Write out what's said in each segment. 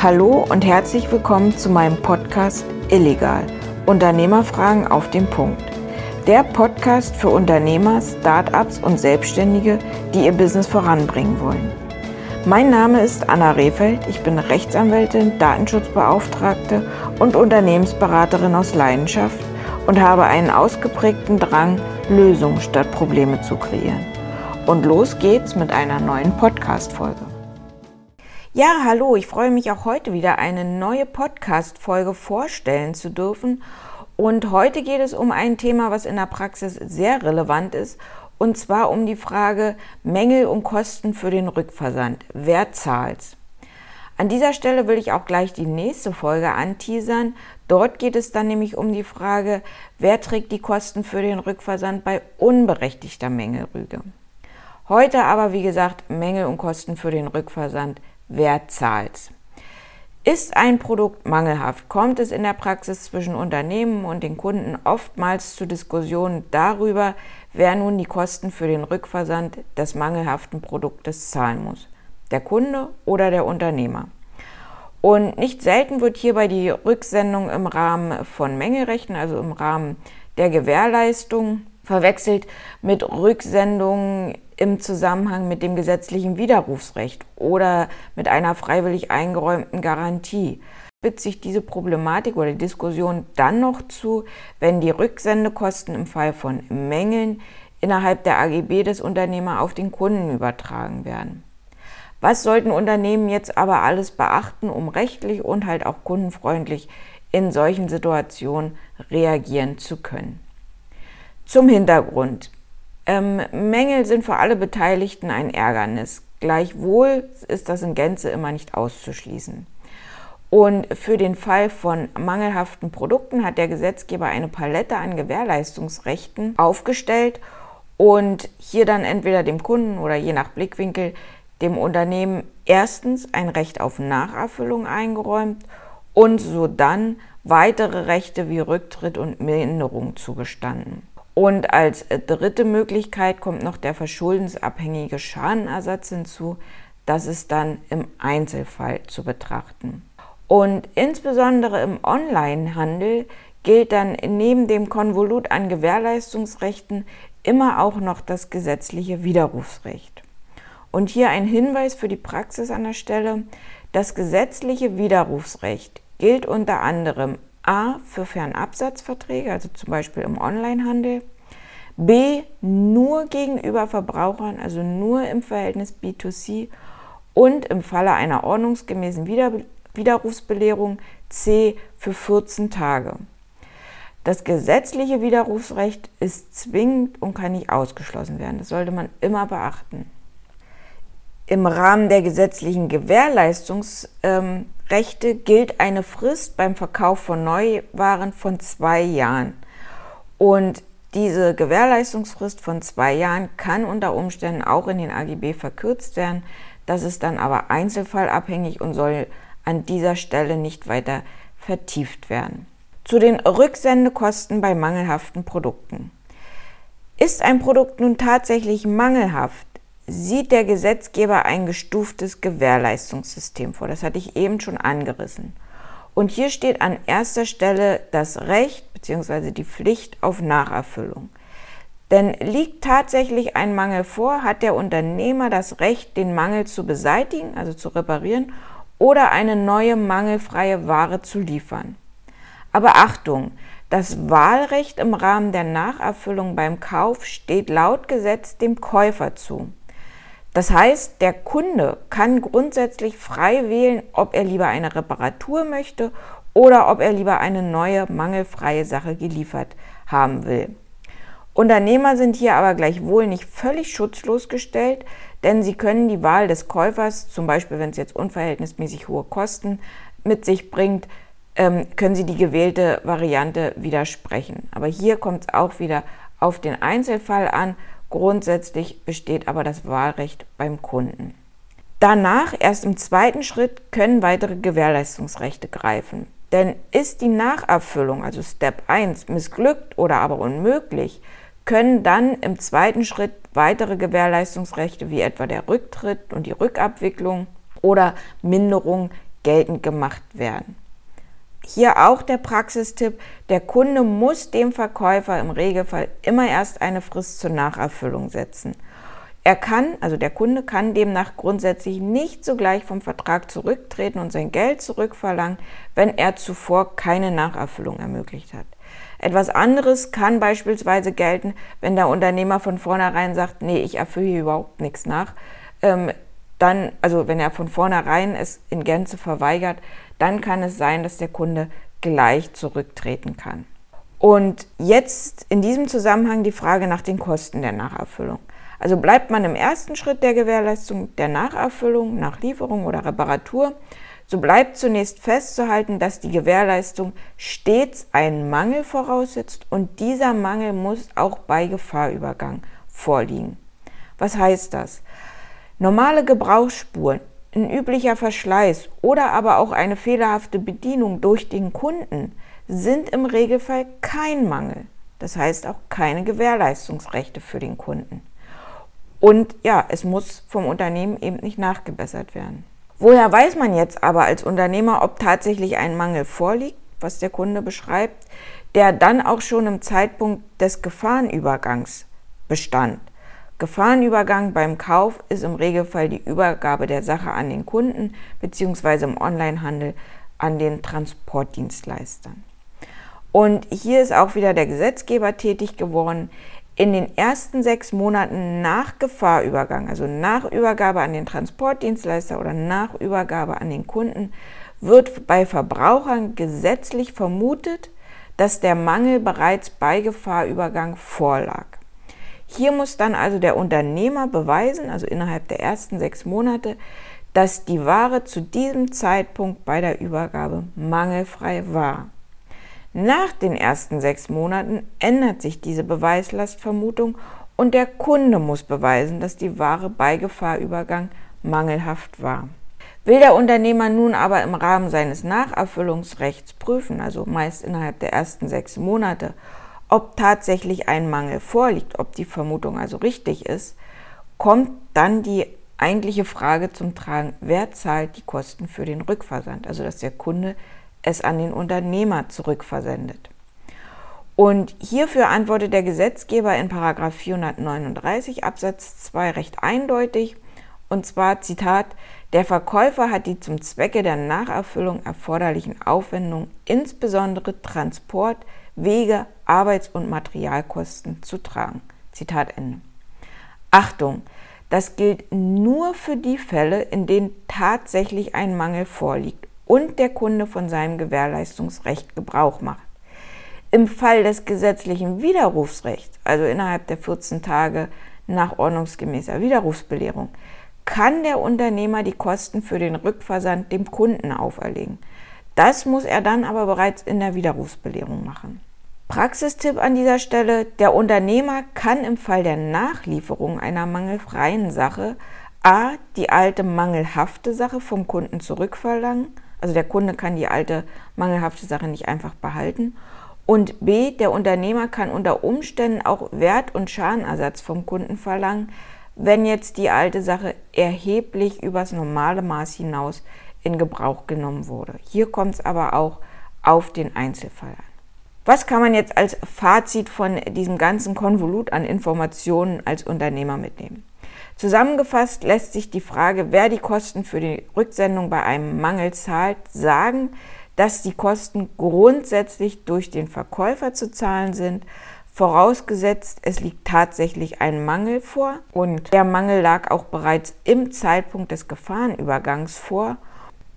Hallo und herzlich willkommen zu meinem Podcast Illegal. Unternehmerfragen auf den Punkt. Der Podcast für Unternehmer, Startups und Selbstständige, die ihr Business voranbringen wollen. Mein Name ist Anna Rehfeld. Ich bin Rechtsanwältin, Datenschutzbeauftragte und Unternehmensberaterin aus Leidenschaft und habe einen ausgeprägten Drang, Lösungen statt Probleme zu kreieren. Und los geht's mit einer neuen Podcast-Folge. Ja, hallo, ich freue mich auch heute wieder eine neue Podcast-Folge vorstellen zu dürfen. Und heute geht es um ein Thema, was in der Praxis sehr relevant ist, und zwar um die Frage Mängel und Kosten für den Rückversand. Wer zahlt's? An dieser Stelle will ich auch gleich die nächste Folge anteasern. Dort geht es dann nämlich um die Frage, wer trägt die Kosten für den Rückversand bei unberechtigter Mängelrüge. Heute aber, wie gesagt, Mängel und Kosten für den Rückversand wer zahlt. Ist ein Produkt mangelhaft, kommt es in der Praxis zwischen Unternehmen und den Kunden oftmals zu Diskussionen darüber, wer nun die Kosten für den Rückversand des mangelhaften Produktes zahlen muss. Der Kunde oder der Unternehmer. Und nicht selten wird hierbei die Rücksendung im Rahmen von Mängelrechten, also im Rahmen der Gewährleistung, verwechselt mit Rücksendungen im Zusammenhang mit dem gesetzlichen Widerrufsrecht oder mit einer freiwillig eingeräumten Garantie. Spitzt sich diese Problematik oder Diskussion dann noch zu, wenn die Rücksendekosten im Fall von Mängeln innerhalb der AGB des Unternehmers auf den Kunden übertragen werden. Was sollten Unternehmen jetzt aber alles beachten, um rechtlich und halt auch kundenfreundlich in solchen Situationen reagieren zu können? Zum Hintergrund. Ähm, Mängel sind für alle Beteiligten ein Ärgernis. Gleichwohl ist das in Gänze immer nicht auszuschließen. Und für den Fall von mangelhaften Produkten hat der Gesetzgeber eine Palette an Gewährleistungsrechten aufgestellt und hier dann entweder dem Kunden oder je nach Blickwinkel dem Unternehmen erstens ein Recht auf Nacherfüllung eingeräumt und so dann weitere Rechte wie Rücktritt und Minderung zugestanden. Und als dritte Möglichkeit kommt noch der verschuldensabhängige Schadenersatz hinzu. Das ist dann im Einzelfall zu betrachten. Und insbesondere im Onlinehandel gilt dann neben dem Konvolut an Gewährleistungsrechten immer auch noch das gesetzliche Widerrufsrecht. Und hier ein Hinweis für die Praxis an der Stelle. Das gesetzliche Widerrufsrecht gilt unter anderem A für Fernabsatzverträge, also zum Beispiel im Onlinehandel. B nur gegenüber Verbrauchern, also nur im Verhältnis B2C. Und im Falle einer ordnungsgemäßen Wider Widerrufsbelehrung C für 14 Tage. Das gesetzliche Widerrufsrecht ist zwingend und kann nicht ausgeschlossen werden. Das sollte man immer beachten. Im Rahmen der gesetzlichen Gewährleistungs ähm, Rechte gilt eine Frist beim Verkauf von Neuwaren von zwei Jahren. Und diese Gewährleistungsfrist von zwei Jahren kann unter Umständen auch in den AGB verkürzt werden. Das ist dann aber einzelfallabhängig und soll an dieser Stelle nicht weiter vertieft werden. Zu den Rücksendekosten bei mangelhaften Produkten. Ist ein Produkt nun tatsächlich mangelhaft, sieht der Gesetzgeber ein gestuftes Gewährleistungssystem vor. Das hatte ich eben schon angerissen. Und hier steht an erster Stelle das Recht bzw. die Pflicht auf Nacherfüllung. Denn liegt tatsächlich ein Mangel vor, hat der Unternehmer das Recht, den Mangel zu beseitigen, also zu reparieren, oder eine neue mangelfreie Ware zu liefern. Aber Achtung, das Wahlrecht im Rahmen der Nacherfüllung beim Kauf steht laut Gesetz dem Käufer zu. Das heißt, der Kunde kann grundsätzlich frei wählen, ob er lieber eine Reparatur möchte oder ob er lieber eine neue, mangelfreie Sache geliefert haben will. Unternehmer sind hier aber gleichwohl nicht völlig schutzlos gestellt, denn sie können die Wahl des Käufers, zum Beispiel wenn es jetzt unverhältnismäßig hohe Kosten mit sich bringt, ähm, können sie die gewählte Variante widersprechen. Aber hier kommt es auch wieder auf den Einzelfall an Grundsätzlich besteht aber das Wahlrecht beim Kunden. Danach, erst im zweiten Schritt, können weitere Gewährleistungsrechte greifen. Denn ist die Nacherfüllung, also Step 1, missglückt oder aber unmöglich, können dann im zweiten Schritt weitere Gewährleistungsrechte wie etwa der Rücktritt und die Rückabwicklung oder Minderung geltend gemacht werden. Hier auch der Praxistipp, der Kunde muss dem Verkäufer im Regelfall immer erst eine Frist zur Nacherfüllung setzen. Er kann, also der Kunde kann demnach grundsätzlich nicht sogleich vom Vertrag zurücktreten und sein Geld zurückverlangen, wenn er zuvor keine Nacherfüllung ermöglicht hat. Etwas anderes kann beispielsweise gelten, wenn der Unternehmer von vornherein sagt, nee, ich erfülle hier überhaupt nichts nach. Ähm, dann, also wenn er von vornherein es in Gänze verweigert, dann kann es sein, dass der Kunde gleich zurücktreten kann. Und jetzt in diesem Zusammenhang die Frage nach den Kosten der Nacherfüllung. Also bleibt man im ersten Schritt der Gewährleistung der Nacherfüllung, nach Lieferung oder Reparatur, so bleibt zunächst festzuhalten, dass die Gewährleistung stets einen Mangel voraussetzt und dieser Mangel muss auch bei Gefahrübergang vorliegen. Was heißt das? Normale Gebrauchsspuren, ein üblicher Verschleiß oder aber auch eine fehlerhafte Bedienung durch den Kunden sind im Regelfall kein Mangel. Das heißt auch keine Gewährleistungsrechte für den Kunden. Und ja, es muss vom Unternehmen eben nicht nachgebessert werden. Woher weiß man jetzt aber als Unternehmer, ob tatsächlich ein Mangel vorliegt, was der Kunde beschreibt, der dann auch schon im Zeitpunkt des Gefahrenübergangs bestand? Gefahrenübergang beim Kauf ist im Regelfall die Übergabe der Sache an den Kunden bzw. im Onlinehandel an den Transportdienstleistern. Und hier ist auch wieder der Gesetzgeber tätig geworden. In den ersten sechs Monaten nach Gefahrübergang, also nach Übergabe an den Transportdienstleister oder nach Übergabe an den Kunden, wird bei Verbrauchern gesetzlich vermutet, dass der Mangel bereits bei Gefahrübergang vorlag. Hier muss dann also der Unternehmer beweisen, also innerhalb der ersten sechs Monate, dass die Ware zu diesem Zeitpunkt bei der Übergabe mangelfrei war. Nach den ersten sechs Monaten ändert sich diese Beweislastvermutung und der Kunde muss beweisen, dass die Ware bei Gefahrübergang mangelhaft war. Will der Unternehmer nun aber im Rahmen seines Nacherfüllungsrechts prüfen, also meist innerhalb der ersten sechs Monate, ob tatsächlich ein Mangel vorliegt, ob die Vermutung also richtig ist, kommt dann die eigentliche Frage zum Tragen, wer zahlt die Kosten für den Rückversand, also dass der Kunde es an den Unternehmer zurückversendet. Und hierfür antwortet der Gesetzgeber in 439 Absatz 2 recht eindeutig, und zwar Zitat, der Verkäufer hat die zum Zwecke der Nacherfüllung erforderlichen Aufwendungen, insbesondere Transport, Wege, Arbeits- und Materialkosten zu tragen. Zitat Ende. Achtung, das gilt nur für die Fälle, in denen tatsächlich ein Mangel vorliegt und der Kunde von seinem Gewährleistungsrecht Gebrauch macht. Im Fall des gesetzlichen Widerrufsrechts, also innerhalb der 14 Tage nach ordnungsgemäßer Widerrufsbelehrung, kann der Unternehmer die Kosten für den Rückversand dem Kunden auferlegen. Das muss er dann aber bereits in der Widerrufsbelehrung machen. Praxistipp an dieser Stelle, der Unternehmer kann im Fall der Nachlieferung einer mangelfreien Sache a. die alte mangelhafte Sache vom Kunden zurückverlangen, also der Kunde kann die alte mangelhafte Sache nicht einfach behalten, und b. der Unternehmer kann unter Umständen auch Wert- und Schadenersatz vom Kunden verlangen, wenn jetzt die alte Sache erheblich übers normale Maß hinaus in Gebrauch genommen wurde. Hier kommt es aber auch auf den Einzelfall an. Was kann man jetzt als Fazit von diesem ganzen Konvolut an Informationen als Unternehmer mitnehmen? Zusammengefasst lässt sich die Frage, wer die Kosten für die Rücksendung bei einem Mangel zahlt, sagen, dass die Kosten grundsätzlich durch den Verkäufer zu zahlen sind, vorausgesetzt es liegt tatsächlich ein Mangel vor. Und der Mangel lag auch bereits im Zeitpunkt des Gefahrenübergangs vor.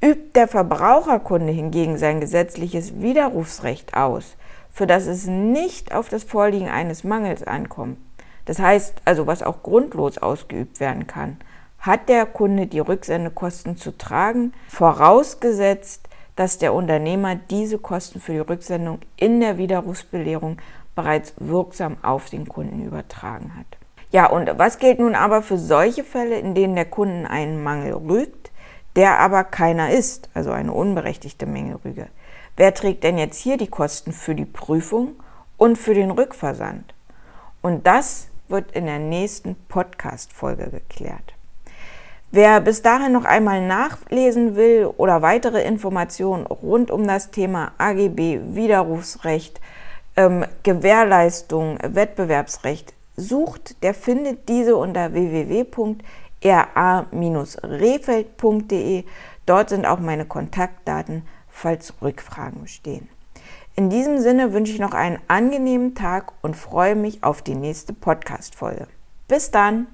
Übt der Verbraucherkunde hingegen sein gesetzliches Widerrufsrecht aus, für das es nicht auf das Vorliegen eines Mangels ankommt, das heißt also, was auch grundlos ausgeübt werden kann, hat der Kunde die Rücksendekosten zu tragen, vorausgesetzt, dass der Unternehmer diese Kosten für die Rücksendung in der Widerrufsbelehrung bereits wirksam auf den Kunden übertragen hat. Ja, und was gilt nun aber für solche Fälle, in denen der Kunden einen Mangel rügt, der aber keiner ist, also eine unberechtigte Mängelrüge? Wer trägt denn jetzt hier die Kosten für die Prüfung und für den Rückversand? Und das wird in der nächsten Podcast-Folge geklärt. Wer bis dahin noch einmal nachlesen will oder weitere Informationen rund um das Thema AGB, Widerrufsrecht, ähm, Gewährleistung, Wettbewerbsrecht sucht, der findet diese unter www.ra-refeld.de. Dort sind auch meine Kontaktdaten, falls Rückfragen bestehen. In diesem Sinne wünsche ich noch einen angenehmen Tag und freue mich auf die nächste Podcast-Folge. Bis dann!